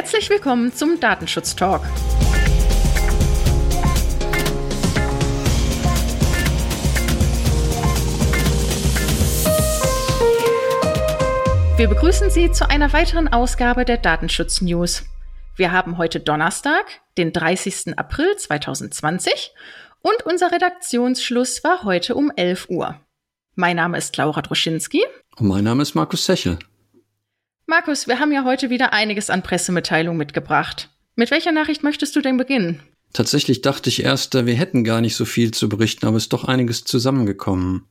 Herzlich willkommen zum Datenschutz Talk. Wir begrüßen Sie zu einer weiteren Ausgabe der Datenschutz News. Wir haben heute Donnerstag, den 30. April 2020 und unser Redaktionsschluss war heute um 11 Uhr. Mein Name ist Laura Droschinski. Und mein Name ist Markus Sechel. Markus, wir haben ja heute wieder einiges an Pressemitteilung mitgebracht. Mit welcher Nachricht möchtest du denn beginnen? Tatsächlich dachte ich erst, wir hätten gar nicht so viel zu berichten, aber es ist doch einiges zusammengekommen.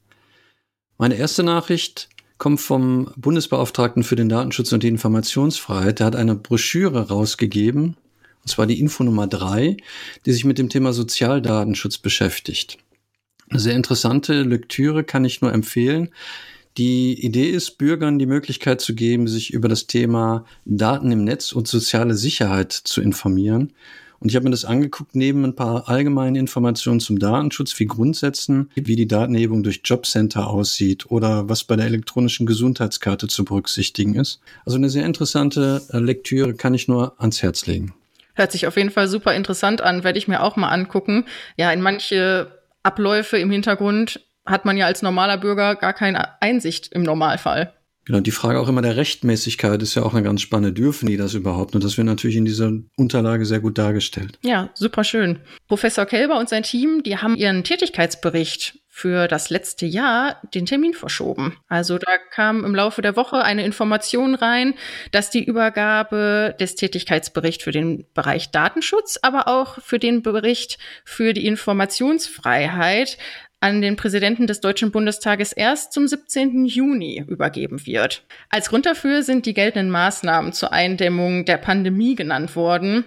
Meine erste Nachricht kommt vom Bundesbeauftragten für den Datenschutz und die Informationsfreiheit. Der hat eine Broschüre rausgegeben, und zwar die Info Nummer drei, die sich mit dem Thema Sozialdatenschutz beschäftigt. Eine sehr interessante Lektüre kann ich nur empfehlen. Die Idee ist, Bürgern die Möglichkeit zu geben, sich über das Thema Daten im Netz und soziale Sicherheit zu informieren. Und ich habe mir das angeguckt, neben ein paar allgemeinen Informationen zum Datenschutz wie Grundsätzen, wie die Datenhebung durch Jobcenter aussieht oder was bei der elektronischen Gesundheitskarte zu berücksichtigen ist. Also eine sehr interessante äh, Lektüre kann ich nur ans Herz legen. Hört sich auf jeden Fall super interessant an, werde ich mir auch mal angucken. Ja, in manche Abläufe im Hintergrund hat man ja als normaler Bürger gar keine Einsicht im Normalfall. Genau, die Frage auch immer der Rechtmäßigkeit ist ja auch eine ganz spannende. Dürfen die das überhaupt? Und das wird natürlich in dieser Unterlage sehr gut dargestellt. Ja, super schön. Professor Kelber und sein Team, die haben ihren Tätigkeitsbericht für das letzte Jahr den Termin verschoben. Also da kam im Laufe der Woche eine Information rein, dass die Übergabe des Tätigkeitsberichts für den Bereich Datenschutz, aber auch für den Bericht für die Informationsfreiheit an den Präsidenten des Deutschen Bundestages erst zum 17. Juni übergeben wird. Als Grund dafür sind die geltenden Maßnahmen zur Eindämmung der Pandemie genannt worden.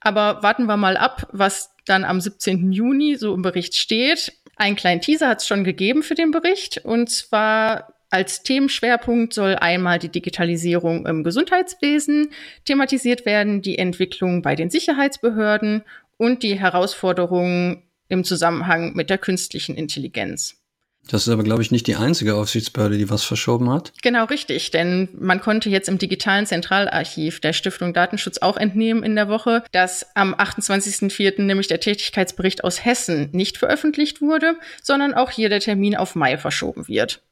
Aber warten wir mal ab, was dann am 17. Juni so im Bericht steht. Einen kleinen Teaser hat es schon gegeben für den Bericht. Und zwar als Themenschwerpunkt soll einmal die Digitalisierung im Gesundheitswesen thematisiert werden, die Entwicklung bei den Sicherheitsbehörden und die Herausforderungen im Zusammenhang mit der künstlichen Intelligenz. Das ist aber, glaube ich, nicht die einzige Aufsichtsbehörde, die was verschoben hat. Genau richtig, denn man konnte jetzt im digitalen Zentralarchiv der Stiftung Datenschutz auch entnehmen in der Woche, dass am 28.04. nämlich der Tätigkeitsbericht aus Hessen nicht veröffentlicht wurde, sondern auch hier der Termin auf Mai verschoben wird.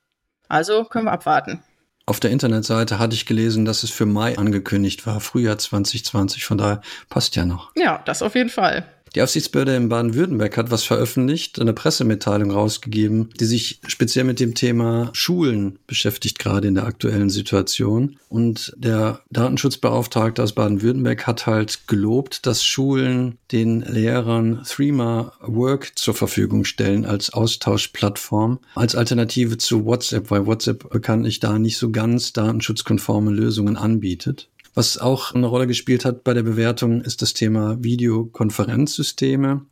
Also können wir abwarten. Auf der Internetseite hatte ich gelesen, dass es für Mai angekündigt war, Frühjahr 2020. Von daher passt ja noch. Ja, das auf jeden Fall. Die Aufsichtsbehörde in Baden-Württemberg hat was veröffentlicht, eine Pressemitteilung rausgegeben, die sich speziell mit dem Thema Schulen beschäftigt, gerade in der aktuellen Situation. Und der Datenschutzbeauftragte aus Baden-Württemberg hat halt gelobt, dass Schulen den Lehrern Threema Work zur Verfügung stellen als Austauschplattform, als Alternative zu WhatsApp, weil WhatsApp bekanntlich da nicht so ganz datenschutzkonforme Lösungen anbietet. Was auch eine Rolle gespielt hat bei der Bewertung, ist das Thema Videokonferenzsysteme.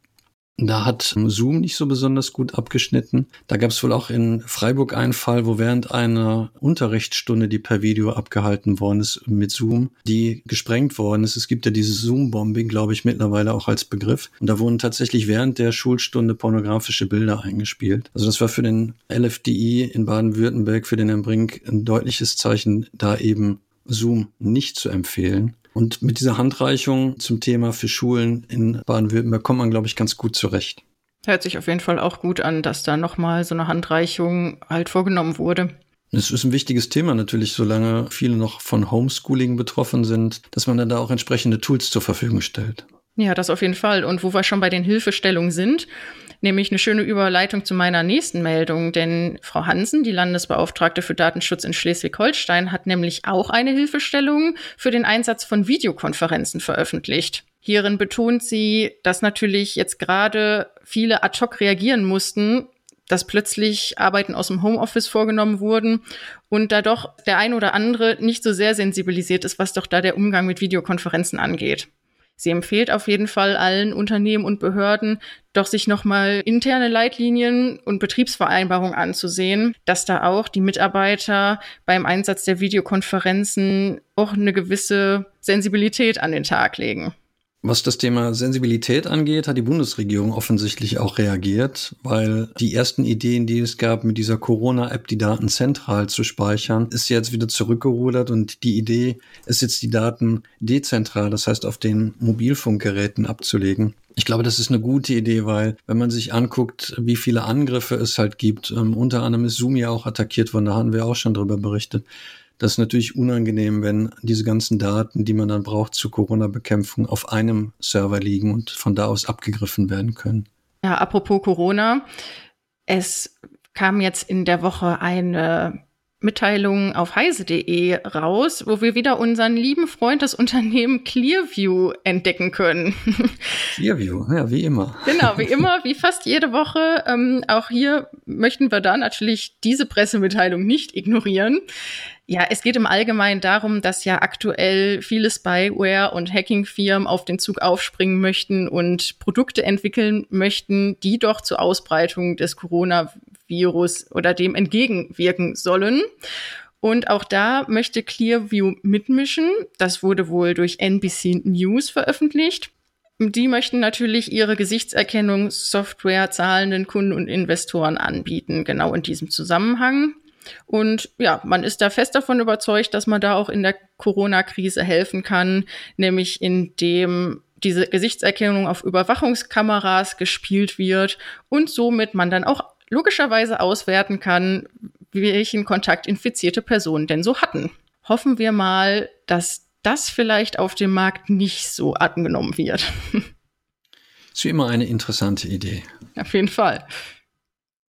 Da hat Zoom nicht so besonders gut abgeschnitten. Da gab es wohl auch in Freiburg einen Fall, wo während einer Unterrichtsstunde, die per Video abgehalten worden ist mit Zoom, die gesprengt worden ist. Es gibt ja dieses Zoom-Bombing, glaube ich, mittlerweile auch als Begriff. Und da wurden tatsächlich während der Schulstunde pornografische Bilder eingespielt. Also das war für den LFDI in Baden-Württemberg, für den Herrn Brink, ein deutliches Zeichen, da eben Zoom nicht zu empfehlen. Und mit dieser Handreichung zum Thema für Schulen in Baden-Württemberg kommt man, glaube ich, ganz gut zurecht. Hört sich auf jeden Fall auch gut an, dass da nochmal so eine Handreichung halt vorgenommen wurde. Es ist ein wichtiges Thema natürlich, solange viele noch von Homeschooling betroffen sind, dass man dann da auch entsprechende Tools zur Verfügung stellt. Ja, das auf jeden Fall. Und wo wir schon bei den Hilfestellungen sind, nämlich eine schöne Überleitung zu meiner nächsten Meldung, denn Frau Hansen, die Landesbeauftragte für Datenschutz in Schleswig-Holstein, hat nämlich auch eine Hilfestellung für den Einsatz von Videokonferenzen veröffentlicht. Hierin betont sie, dass natürlich jetzt gerade viele ad hoc reagieren mussten, dass plötzlich Arbeiten aus dem Homeoffice vorgenommen wurden und da doch der ein oder andere nicht so sehr sensibilisiert ist, was doch da der Umgang mit Videokonferenzen angeht. Sie empfiehlt auf jeden Fall allen Unternehmen und Behörden, doch sich nochmal interne Leitlinien und Betriebsvereinbarungen anzusehen, dass da auch die Mitarbeiter beim Einsatz der Videokonferenzen auch eine gewisse Sensibilität an den Tag legen. Was das Thema Sensibilität angeht, hat die Bundesregierung offensichtlich auch reagiert, weil die ersten Ideen, die es gab, mit dieser Corona-App die Daten zentral zu speichern, ist jetzt wieder zurückgerudert und die Idee ist jetzt die Daten dezentral, das heißt auf den Mobilfunkgeräten abzulegen. Ich glaube, das ist eine gute Idee, weil wenn man sich anguckt, wie viele Angriffe es halt gibt, ähm, unter anderem ist Zoom ja auch attackiert worden, da haben wir auch schon drüber berichtet. Das ist natürlich unangenehm, wenn diese ganzen Daten, die man dann braucht zur Corona-Bekämpfung, auf einem Server liegen und von da aus abgegriffen werden können. Ja, apropos Corona. Es kam jetzt in der Woche eine Mitteilung auf heise.de raus, wo wir wieder unseren lieben Freund, das Unternehmen Clearview, entdecken können. Clearview, ja, wie immer. Genau, wie immer, wie fast jede Woche. Ähm, auch hier möchten wir da natürlich diese Pressemitteilung nicht ignorieren. Ja, es geht im Allgemeinen darum, dass ja aktuell viele Spyware und Hacking-Firmen auf den Zug aufspringen möchten und Produkte entwickeln möchten, die doch zur Ausbreitung des Coronavirus oder dem entgegenwirken sollen. Und auch da möchte Clearview mitmischen. Das wurde wohl durch NBC News veröffentlicht. Die möchten natürlich ihre Gesichtserkennung Software zahlenden Kunden und Investoren anbieten, genau in diesem Zusammenhang. Und ja, man ist da fest davon überzeugt, dass man da auch in der Corona-Krise helfen kann, nämlich indem diese Gesichtserkennung auf Überwachungskameras gespielt wird und somit man dann auch logischerweise auswerten kann, welchen Kontakt infizierte Personen denn so hatten. Hoffen wir mal, dass das vielleicht auf dem Markt nicht so angenommen wird. Ist wie immer eine interessante Idee. Auf jeden Fall.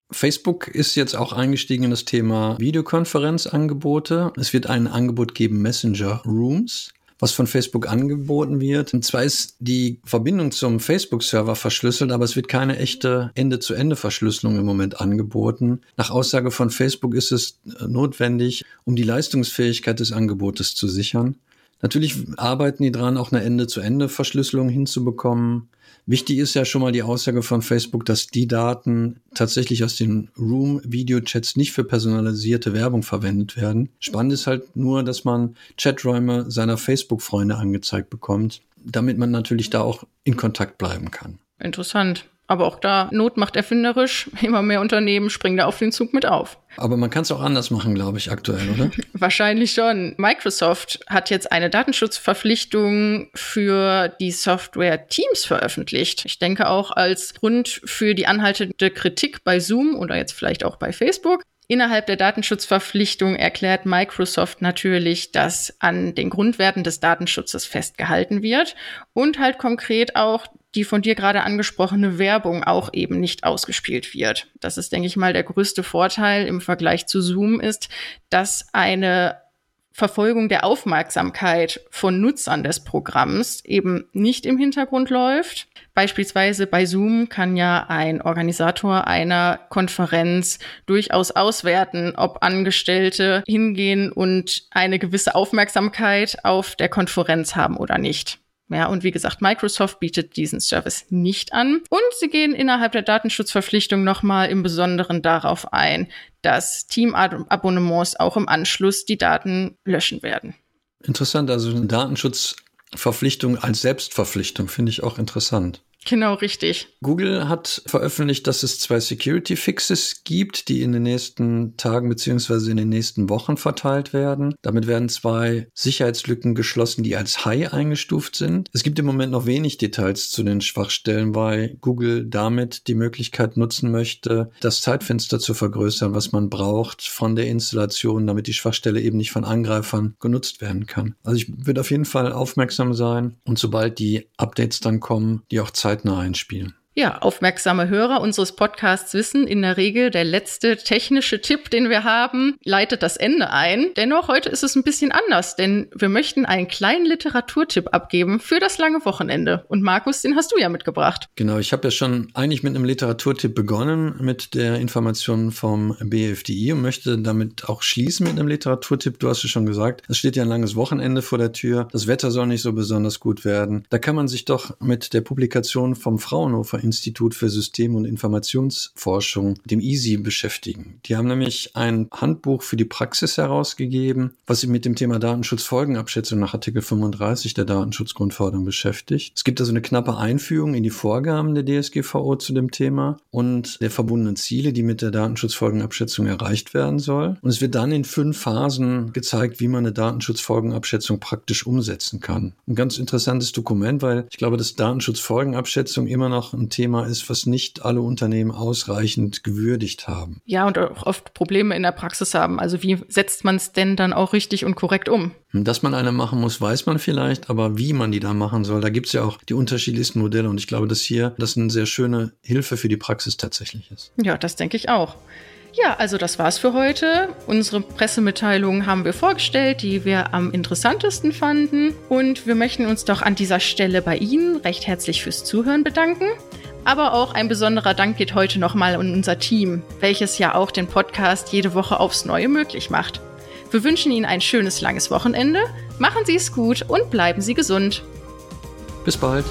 Facebook ist jetzt auch eingestiegen in das Thema Videokonferenzangebote. Es wird ein Angebot geben, Messenger Rooms, was von Facebook angeboten wird. Und zwar ist die Verbindung zum Facebook-Server verschlüsselt, aber es wird keine echte Ende-zu-Ende-Verschlüsselung im Moment angeboten. Nach Aussage von Facebook ist es notwendig, um die Leistungsfähigkeit des Angebotes zu sichern. Natürlich arbeiten die dran, auch eine Ende-zu-Ende-Verschlüsselung hinzubekommen. Wichtig ist ja schon mal die Aussage von Facebook, dass die Daten tatsächlich aus den Room-Video-Chats nicht für personalisierte Werbung verwendet werden. Spannend ist halt nur, dass man Chaträume seiner Facebook-Freunde angezeigt bekommt, damit man natürlich da auch in Kontakt bleiben kann. Interessant. Aber auch da, Not macht erfinderisch. Immer mehr Unternehmen springen da auf den Zug mit auf. Aber man kann es auch anders machen, glaube ich, aktuell, oder? Wahrscheinlich schon. Microsoft hat jetzt eine Datenschutzverpflichtung für die Software Teams veröffentlicht. Ich denke auch als Grund für die anhaltende Kritik bei Zoom oder jetzt vielleicht auch bei Facebook. Innerhalb der Datenschutzverpflichtung erklärt Microsoft natürlich, dass an den Grundwerten des Datenschutzes festgehalten wird und halt konkret auch die von dir gerade angesprochene Werbung auch eben nicht ausgespielt wird. Das ist, denke ich mal, der größte Vorteil im Vergleich zu Zoom ist, dass eine Verfolgung der Aufmerksamkeit von Nutzern des Programms eben nicht im Hintergrund läuft. Beispielsweise bei Zoom kann ja ein Organisator einer Konferenz durchaus auswerten, ob Angestellte hingehen und eine gewisse Aufmerksamkeit auf der Konferenz haben oder nicht. Ja, und wie gesagt, Microsoft bietet diesen Service nicht an. Und sie gehen innerhalb der Datenschutzverpflichtung nochmal im Besonderen darauf ein, dass Team-Abonnements auch im Anschluss die Daten löschen werden. Interessant, also eine Datenschutzverpflichtung als Selbstverpflichtung finde ich auch interessant. Genau, richtig. Google hat veröffentlicht, dass es zwei Security Fixes gibt, die in den nächsten Tagen beziehungsweise in den nächsten Wochen verteilt werden. Damit werden zwei Sicherheitslücken geschlossen, die als High eingestuft sind. Es gibt im Moment noch wenig Details zu den Schwachstellen, weil Google damit die Möglichkeit nutzen möchte, das Zeitfenster zu vergrößern, was man braucht von der Installation, damit die Schwachstelle eben nicht von Angreifern genutzt werden kann. Also ich würde auf jeden Fall aufmerksam sein und sobald die Updates dann kommen, die auch Zeit zeitnah einspielen. Ja, aufmerksame Hörer unseres Podcasts wissen in der Regel, der letzte technische Tipp, den wir haben, leitet das Ende ein. Dennoch, heute ist es ein bisschen anders, denn wir möchten einen kleinen Literaturtipp abgeben für das lange Wochenende. Und Markus, den hast du ja mitgebracht. Genau, ich habe ja schon eigentlich mit einem Literaturtipp begonnen, mit der Information vom BFDI und möchte damit auch schließen mit einem Literaturtipp. Du hast es schon gesagt, es steht ja ein langes Wochenende vor der Tür. Das Wetter soll nicht so besonders gut werden. Da kann man sich doch mit der Publikation vom Fraunhofer Institut für System- und Informationsforschung, dem EASY, beschäftigen. Die haben nämlich ein Handbuch für die Praxis herausgegeben, was sich mit dem Thema Datenschutzfolgenabschätzung nach Artikel 35 der Datenschutzgrundverordnung beschäftigt. Es gibt also eine knappe Einführung in die Vorgaben der DSGVO zu dem Thema und der verbundenen Ziele, die mit der Datenschutzfolgenabschätzung erreicht werden soll. Und es wird dann in fünf Phasen gezeigt, wie man eine Datenschutzfolgenabschätzung praktisch umsetzen kann. Ein ganz interessantes Dokument, weil ich glaube, dass Datenschutzfolgenabschätzung immer noch ein Thema ist, was nicht alle Unternehmen ausreichend gewürdigt haben. Ja, und auch oft Probleme in der Praxis haben. Also wie setzt man es denn dann auch richtig und korrekt um? Dass man eine machen muss, weiß man vielleicht, aber wie man die dann machen soll, da gibt es ja auch die unterschiedlichsten Modelle. Und ich glaube, dass hier das eine sehr schöne Hilfe für die Praxis tatsächlich ist. Ja, das denke ich auch. Ja, also das war's für heute. Unsere Pressemitteilungen haben wir vorgestellt, die wir am interessantesten fanden. Und wir möchten uns doch an dieser Stelle bei Ihnen recht herzlich fürs Zuhören bedanken. Aber auch ein besonderer Dank geht heute nochmal an unser Team, welches ja auch den Podcast jede Woche aufs Neue möglich macht. Wir wünschen Ihnen ein schönes langes Wochenende, machen Sie es gut und bleiben Sie gesund. Bis bald.